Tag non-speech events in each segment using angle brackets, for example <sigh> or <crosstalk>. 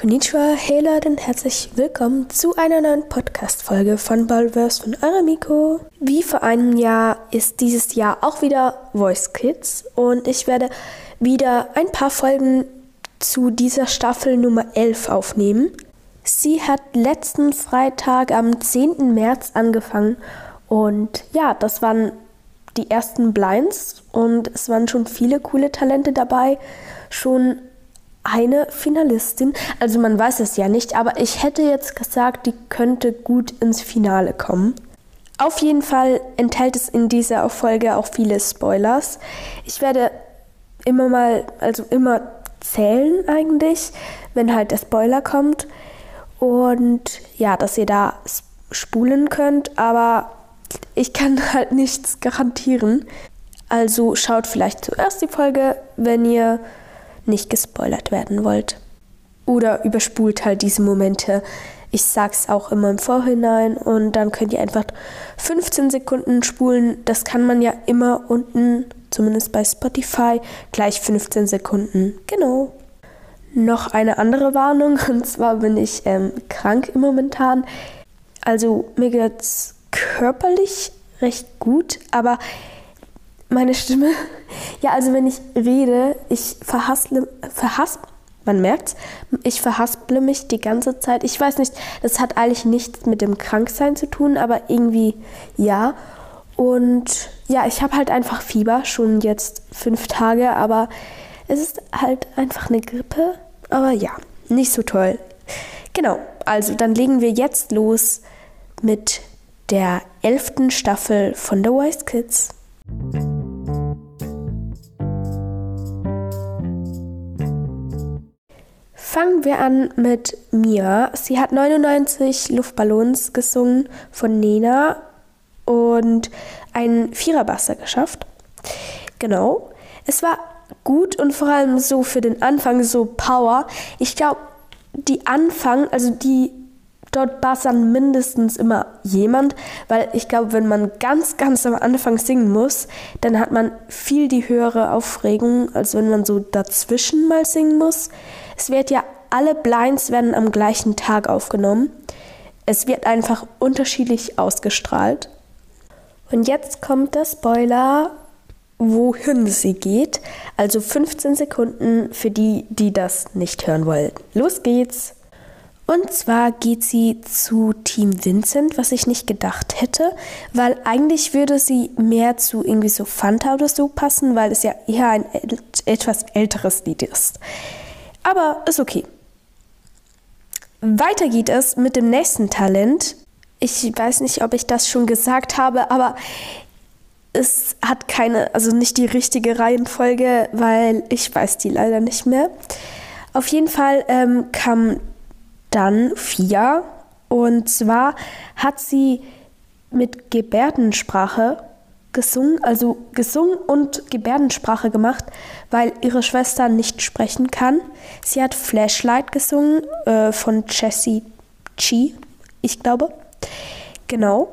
Konnichiwa, hey und herzlich willkommen zu einer neuen Podcast-Folge von Ballverse von Aramiko. Wie vor einem Jahr ist dieses Jahr auch wieder Voice Kids und ich werde wieder ein paar Folgen zu dieser Staffel Nummer 11 aufnehmen. Sie hat letzten Freitag am 10. März angefangen und ja, das waren die ersten Blinds und es waren schon viele coole Talente dabei. Schon eine Finalistin. Also man weiß es ja nicht, aber ich hätte jetzt gesagt, die könnte gut ins Finale kommen. Auf jeden Fall enthält es in dieser Folge auch viele Spoilers. Ich werde immer mal, also immer zählen eigentlich, wenn halt der Spoiler kommt. Und ja, dass ihr da spulen könnt, aber ich kann <laughs> halt nichts garantieren. Also schaut vielleicht zuerst die Folge, wenn ihr nicht gespoilert werden wollt. Oder überspult halt diese Momente. Ich sag's auch immer im Vorhinein und dann könnt ihr einfach 15 Sekunden spulen. Das kann man ja immer unten, zumindest bei Spotify, gleich 15 Sekunden. Genau. Noch eine andere Warnung <laughs> und zwar bin ich ähm, krank im momentan. Also mir geht's körperlich recht gut, aber meine Stimme. Ja, also wenn ich rede, ich verhassle, verhasp, man merkt's, ich verhasple mich die ganze Zeit. Ich weiß nicht, das hat eigentlich nichts mit dem Kranksein zu tun, aber irgendwie ja. Und ja, ich habe halt einfach Fieber, schon jetzt fünf Tage, aber es ist halt einfach eine Grippe. Aber ja, nicht so toll. Genau, also dann legen wir jetzt los mit der elften Staffel von The Wise Kids. Fangen wir an mit Mia. Sie hat 99 Luftballons gesungen von Nena und einen Viererbasser geschafft. Genau. Es war gut und vor allem so für den Anfang so Power. Ich glaube, die Anfang, also die dort bassern mindestens immer jemand, weil ich glaube, wenn man ganz, ganz am Anfang singen muss, dann hat man viel die höhere Aufregung, als wenn man so dazwischen mal singen muss. Es wird ja, alle Blinds werden am gleichen Tag aufgenommen. Es wird einfach unterschiedlich ausgestrahlt. Und jetzt kommt der Spoiler, wohin sie geht. Also 15 Sekunden für die, die das nicht hören wollen. Los geht's! Und zwar geht sie zu Team Vincent, was ich nicht gedacht hätte, weil eigentlich würde sie mehr zu irgendwie so Fanta oder so passen, weil es ja eher ein etwas älteres Lied ist. Aber ist okay. Weiter geht es mit dem nächsten Talent. Ich weiß nicht, ob ich das schon gesagt habe, aber es hat keine, also nicht die richtige Reihenfolge, weil ich weiß die leider nicht mehr. Auf jeden Fall ähm, kam dann Fia und zwar hat sie mit Gebärdensprache gesungen, also gesungen und Gebärdensprache gemacht, weil ihre Schwester nicht sprechen kann. Sie hat Flashlight gesungen äh, von Jessie Chi, ich glaube. Genau.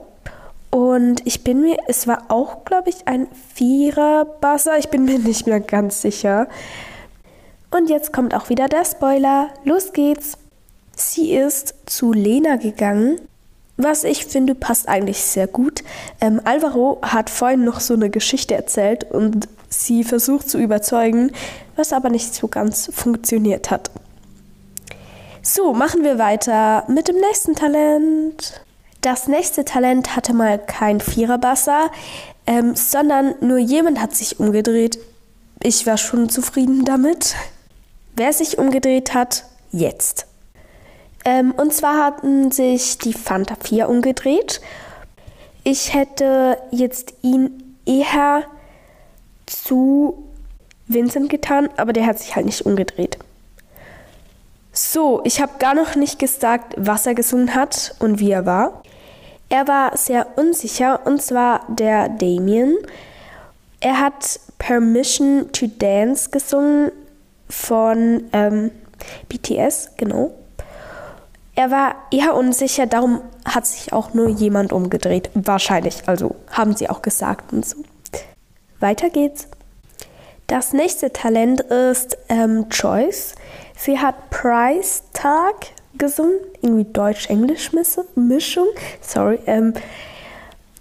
Und ich bin mir, es war auch, glaube ich, ein Vierer-Buzzer. Ich bin mir nicht mehr ganz sicher. Und jetzt kommt auch wieder der Spoiler. Los geht's. Sie ist zu Lena gegangen was ich finde, passt eigentlich sehr gut. Ähm, Alvaro hat vorhin noch so eine Geschichte erzählt und sie versucht zu überzeugen, was aber nicht so ganz funktioniert hat. So, machen wir weiter mit dem nächsten Talent. Das nächste Talent hatte mal kein Viererbasser, ähm, sondern nur jemand hat sich umgedreht. Ich war schon zufrieden damit. Wer sich umgedreht hat, jetzt. Ähm, und zwar hatten sich die Fanta 4 umgedreht. Ich hätte jetzt ihn eher zu Vincent getan, aber der hat sich halt nicht umgedreht. So, ich habe gar noch nicht gesagt, was er gesungen hat und wie er war. Er war sehr unsicher und zwar der Damien. Er hat Permission to Dance gesungen von ähm, BTS, genau. Er war eher unsicher, darum hat sich auch nur jemand umgedreht. Wahrscheinlich, also haben sie auch gesagt und so. Weiter geht's. Das nächste Talent ist ähm, Joyce. Sie hat Price Tag gesungen, irgendwie Deutsch-Englisch-Mischung, sorry, ähm,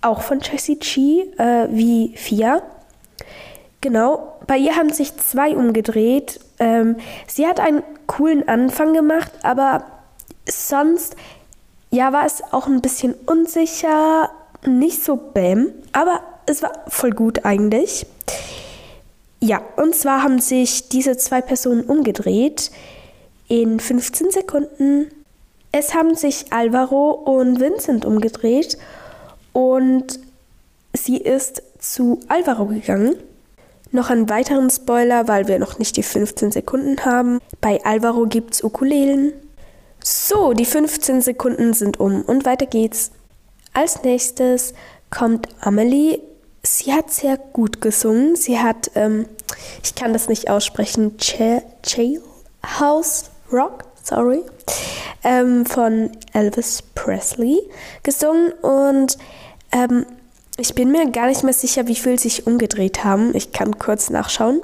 auch von Jessie G, äh, wie Fia. Genau, bei ihr haben sich zwei umgedreht. Ähm, sie hat einen coolen Anfang gemacht, aber sonst, ja, war es auch ein bisschen unsicher, nicht so bäm, aber es war voll gut eigentlich. Ja, und zwar haben sich diese zwei Personen umgedreht in 15 Sekunden. Es haben sich Alvaro und Vincent umgedreht und sie ist zu Alvaro gegangen. Noch einen weiteren Spoiler, weil wir noch nicht die 15 Sekunden haben. Bei Alvaro gibt es Ukulelen. So, die 15 Sekunden sind um und weiter geht's. Als nächstes kommt Amelie. Sie hat sehr gut gesungen. Sie hat, ähm, ich kann das nicht aussprechen, Jailhouse Rock, sorry, ähm, von Elvis Presley gesungen und ähm, ich bin mir gar nicht mehr sicher, wie viel sich umgedreht haben. Ich kann kurz nachschauen.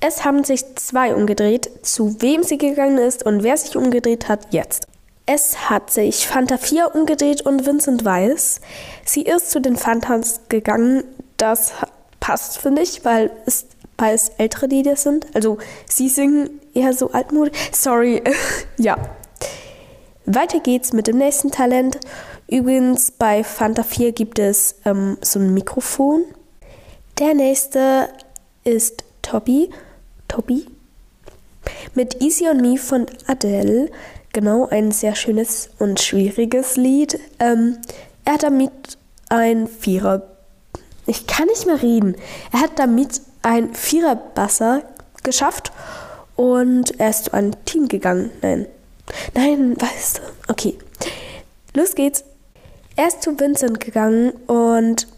Es haben sich zwei umgedreht, zu wem sie gegangen ist und wer sich umgedreht hat, jetzt. Es hat sich Fanta 4 umgedreht und Vincent Weiss. Sie ist zu den Fantas gegangen. Das passt, finde ich, weil es, weil es ältere Lieder sind. Also sie singen eher so altmodisch. Sorry, <laughs> ja. Weiter geht's mit dem nächsten Talent. Übrigens, bei Fanta 4 gibt es ähm, so ein Mikrofon. Der nächste ist Toby. Toby. Mit Easy on Me von Adele. Genau, ein sehr schönes und schwieriges Lied. Ähm, er hat damit ein Vierer. Ich kann nicht mehr reden. Er hat damit ein Viererbasser geschafft und er ist zu einem Team gegangen. Nein. Nein, weißt du. Okay. Los geht's. Er ist zu Vincent gegangen und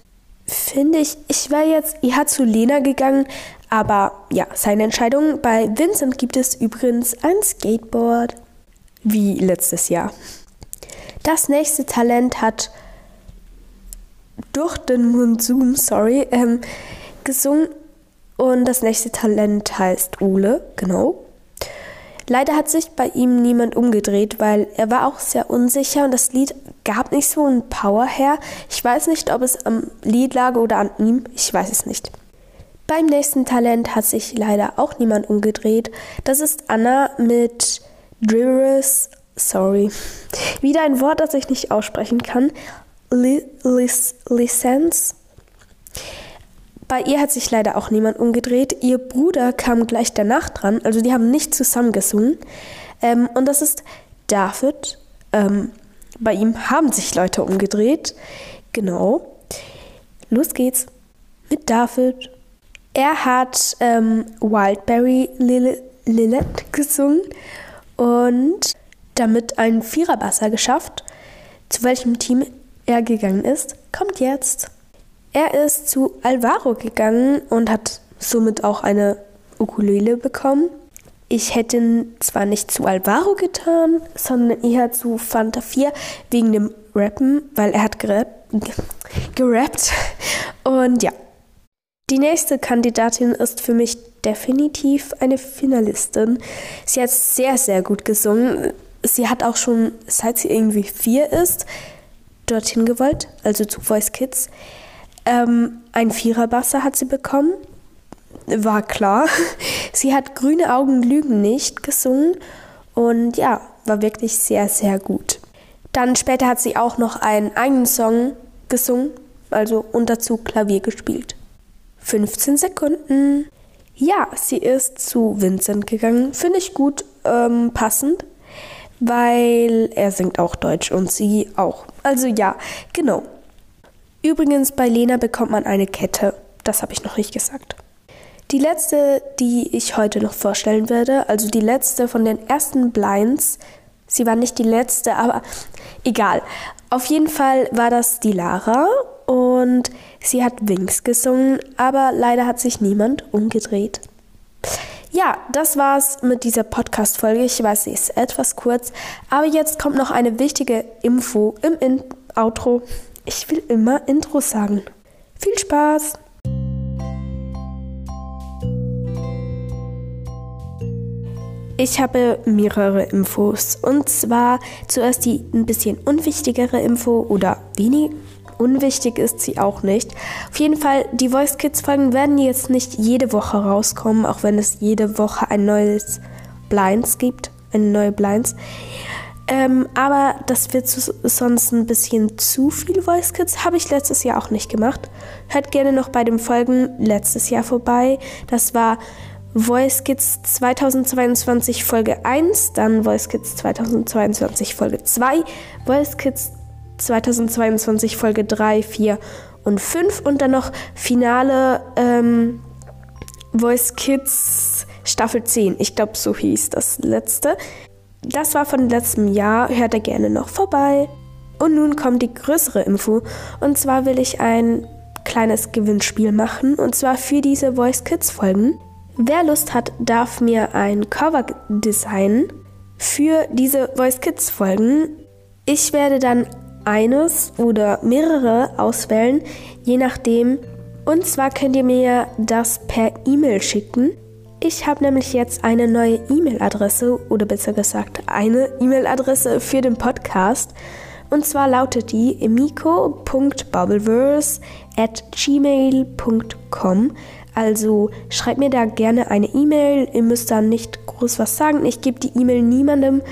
finde ich, ich wäre jetzt, er hat zu Lena gegangen, aber ja, seine Entscheidung. Bei Vincent gibt es übrigens ein Skateboard, wie letztes Jahr. Das nächste Talent hat durch den Monsum, sorry, ähm, gesungen und das nächste Talent heißt Ole, genau. Leider hat sich bei ihm niemand umgedreht, weil er war auch sehr unsicher und das Lied gab nicht so einen Power her. Ich weiß nicht, ob es am Lied lag oder an ihm, ich weiß es nicht. Beim nächsten Talent hat sich leider auch niemand umgedreht. Das ist Anna mit Driver's, sorry, wieder ein Wort, das ich nicht aussprechen kann. License. Bei ihr hat sich leider auch niemand umgedreht. Ihr Bruder kam gleich danach dran, also die haben nicht zusammen gesungen. Ähm, und das ist David. Ähm, bei ihm haben sich Leute umgedreht. Genau. Los geht's mit David. Er hat ähm, Wildberry Lilith gesungen und damit einen Viererbasser geschafft. Zu welchem Team er gegangen ist, kommt jetzt. Er ist zu Alvaro gegangen und hat somit auch eine Ukulele bekommen. Ich hätte zwar nicht zu Alvaro getan, sondern eher zu Fanta 4 wegen dem Rappen, weil er hat gerappt. <laughs> gerappt. Und ja. Die nächste Kandidatin ist für mich definitiv eine Finalistin. Sie hat sehr, sehr gut gesungen. Sie hat auch schon, seit sie irgendwie vier ist, dorthin gewollt, also zu Voice Kids. Ähm, ein Viererbasser hat sie bekommen. War klar. <laughs> Sie hat Grüne Augen lügen nicht gesungen und ja, war wirklich sehr, sehr gut. Dann später hat sie auch noch einen eigenen Song gesungen, also und dazu Klavier gespielt. 15 Sekunden. Ja, sie ist zu Vincent gegangen. Finde ich gut ähm, passend, weil er singt auch Deutsch und sie auch. Also ja, genau. Übrigens, bei Lena bekommt man eine Kette. Das habe ich noch nicht gesagt. Die letzte, die ich heute noch vorstellen werde, also die letzte von den ersten Blinds, sie war nicht die letzte, aber egal. Auf jeden Fall war das die Lara und sie hat Wings gesungen, aber leider hat sich niemand umgedreht. Ja, das war's mit dieser Podcast-Folge. Ich weiß, sie ist etwas kurz, aber jetzt kommt noch eine wichtige Info im In Outro. Ich will immer Intro sagen. Viel Spaß! Ich habe mehrere Infos. Und zwar zuerst die ein bisschen unwichtigere Info oder wenig unwichtig ist sie auch nicht. Auf jeden Fall, die Voice Kids Folgen werden jetzt nicht jede Woche rauskommen, auch wenn es jede Woche ein neues Blinds gibt, eine neue Blinds. Ähm, aber das wird sonst ein bisschen zu viel Voice Kids. Habe ich letztes Jahr auch nicht gemacht. Hört gerne noch bei den Folgen letztes Jahr vorbei. Das war Voice Kids 2022 Folge 1, dann Voice Kids 2022 Folge 2, Voice Kids 2022 Folge 3, 4 und 5 und dann noch Finale ähm, Voice Kids Staffel 10. Ich glaube, so hieß das letzte. Das war von letztem Jahr, hört ihr gerne noch vorbei. Und nun kommt die größere Info. Und zwar will ich ein kleines Gewinnspiel machen. Und zwar für diese Voice Kids Folgen. Wer Lust hat, darf mir ein Cover designen für diese Voice Kids Folgen. Ich werde dann eines oder mehrere auswählen, je nachdem. Und zwar könnt ihr mir das per E-Mail schicken. Ich habe nämlich jetzt eine neue E-Mail-Adresse oder besser gesagt eine E-Mail-Adresse für den Podcast. Und zwar lautet die emiko.bubbleverse at gmail.com. Also schreibt mir da gerne eine E-Mail. Ihr müsst da nicht groß was sagen. Ich gebe die E-Mail niemandem.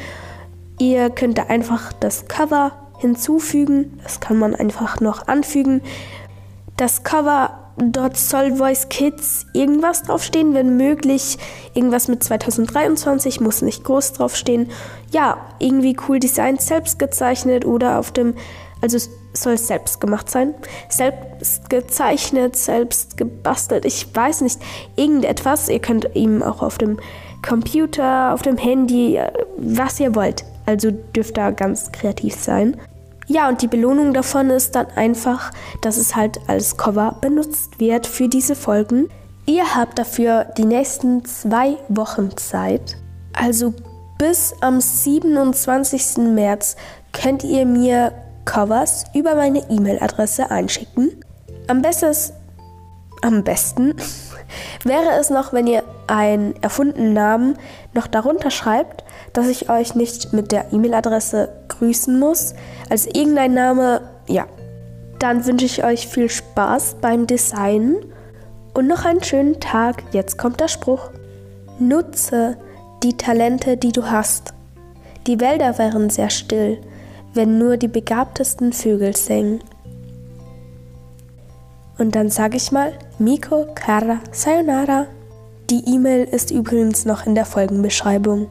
Ihr könnt da einfach das Cover hinzufügen. Das kann man einfach noch anfügen. Das Cover, dort soll Voice Kids irgendwas draufstehen, wenn möglich. Irgendwas mit 2023, muss nicht groß draufstehen. Ja, irgendwie cool Design, selbst gezeichnet oder auf dem, also soll selbst gemacht sein. Selbst gezeichnet, selbst gebastelt, ich weiß nicht, irgendetwas. Ihr könnt eben auch auf dem Computer, auf dem Handy, äh, was ihr wollt. Also dürft da ganz kreativ sein. Ja, und die Belohnung davon ist dann einfach, dass es halt als Cover benutzt wird für diese Folgen. Ihr habt dafür die nächsten zwei Wochen Zeit. Also bis am 27. März könnt ihr mir Covers über meine E-Mail-Adresse einschicken. Am besten, am besten <laughs> wäre es noch, wenn ihr einen erfundenen Namen noch darunter schreibt, dass ich euch nicht mit der E-Mail-Adresse grüßen muss. Also irgendein Name, ja. Dann wünsche ich euch viel Spaß beim Designen und noch einen schönen Tag. Jetzt kommt der Spruch. Nutze die Talente, die du hast. Die Wälder wären sehr still, wenn nur die begabtesten Vögel singen. Und dann sage ich mal, Miko, Kara, Sayonara. Die E-Mail ist übrigens noch in der Folgenbeschreibung.